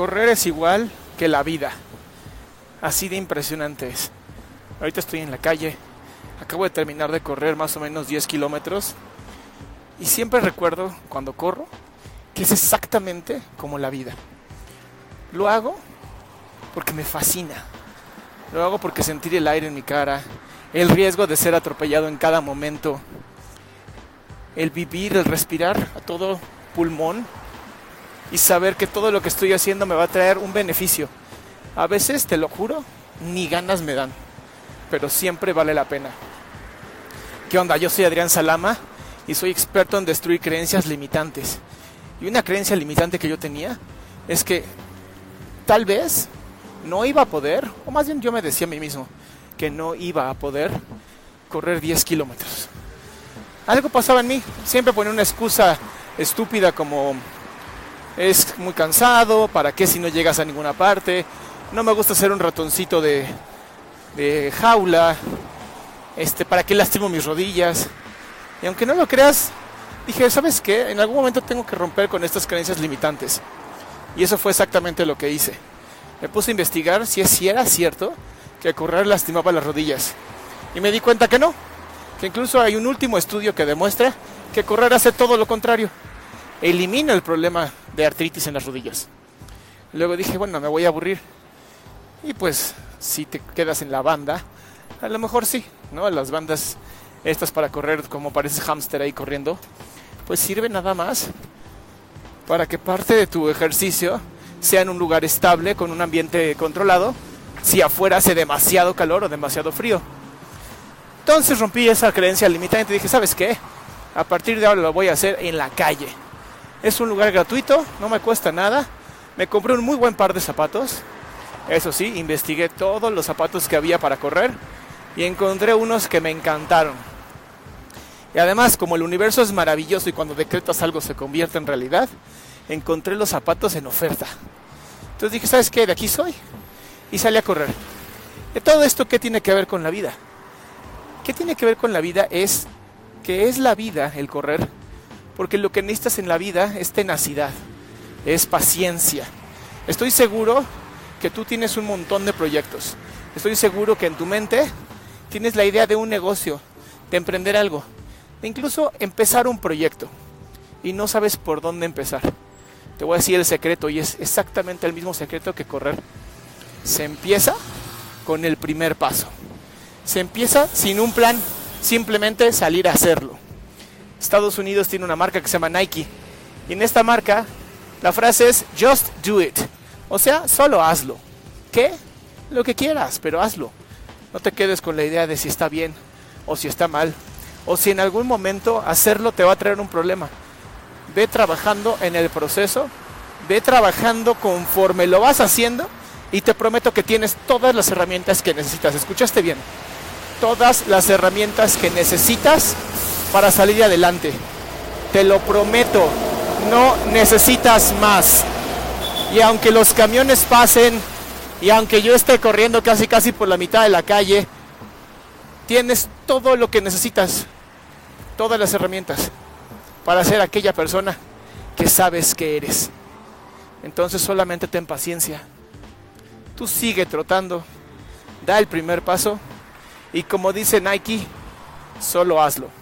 Correr es igual que la vida. Así de impresionante es. Ahorita estoy en la calle. Acabo de terminar de correr más o menos 10 kilómetros. Y siempre recuerdo cuando corro que es exactamente como la vida. Lo hago porque me fascina. Lo hago porque sentir el aire en mi cara, el riesgo de ser atropellado en cada momento, el vivir, el respirar a todo pulmón y saber que todo lo que estoy haciendo me va a traer un beneficio. A veces, te lo juro, ni ganas me dan, pero siempre vale la pena. ¿Qué onda? Yo soy Adrián Salama y soy experto en destruir creencias limitantes. Y una creencia limitante que yo tenía es que tal vez no iba a poder, o más bien yo me decía a mí mismo, que no iba a poder correr 10 kilómetros. Algo pasaba en mí, siempre ponía una excusa estúpida como es muy cansado, ¿para qué si no llegas a ninguna parte? No me gusta ser un ratoncito de, de jaula, este, ¿para qué lastimo mis rodillas? Y aunque no lo creas, dije, ¿sabes qué? En algún momento tengo que romper con estas creencias limitantes. Y eso fue exactamente lo que hice. Me puse a investigar si, si era cierto que correr lastimaba las rodillas. Y me di cuenta que no. Que incluso hay un último estudio que demuestra que correr hace todo lo contrario. Elimina el problema de artritis en las rodillas. Luego dije, bueno, me voy a aburrir. Y pues, si te quedas en la banda, a lo mejor sí, ¿no? Las bandas estas para correr como parece hámster ahí corriendo, pues sirve nada más para que parte de tu ejercicio sea en un lugar estable, con un ambiente controlado, si afuera hace demasiado calor o demasiado frío. Entonces rompí esa creencia limitante y dije, ¿sabes qué? A partir de ahora lo voy a hacer en la calle. Es un lugar gratuito, no me cuesta nada. Me compré un muy buen par de zapatos. Eso sí, investigué todos los zapatos que había para correr y encontré unos que me encantaron. Y además, como el universo es maravilloso y cuando decretas algo se convierte en realidad, encontré los zapatos en oferta. Entonces dije, ¿sabes qué? De aquí soy. Y salí a correr. ¿De todo esto qué tiene que ver con la vida? ¿Qué tiene que ver con la vida? Es que es la vida el correr, porque lo que necesitas en la vida es tenacidad, es paciencia. Estoy seguro que tú tienes un montón de proyectos. Estoy seguro que en tu mente tienes la idea de un negocio, de emprender algo, de incluso empezar un proyecto y no sabes por dónde empezar. Te voy a decir el secreto y es exactamente el mismo secreto que correr. Se empieza con el primer paso. Se empieza sin un plan, simplemente salir a hacerlo. Estados Unidos tiene una marca que se llama Nike y en esta marca la frase es just do it. O sea, solo hazlo. ¿Qué? Lo que quieras, pero hazlo. No te quedes con la idea de si está bien o si está mal o si en algún momento hacerlo te va a traer un problema. Ve trabajando en el proceso, ve trabajando conforme lo vas haciendo y te prometo que tienes todas las herramientas que necesitas. ¿Escuchaste bien? Todas las herramientas que necesitas para salir adelante. Te lo prometo, no necesitas más. Y aunque los camiones pasen y aunque yo esté corriendo casi casi por la mitad de la calle, tienes todo lo que necesitas, todas las herramientas para ser aquella persona que sabes que eres. Entonces solamente ten paciencia. Tú sigue trotando, da el primer paso y como dice Nike, solo hazlo.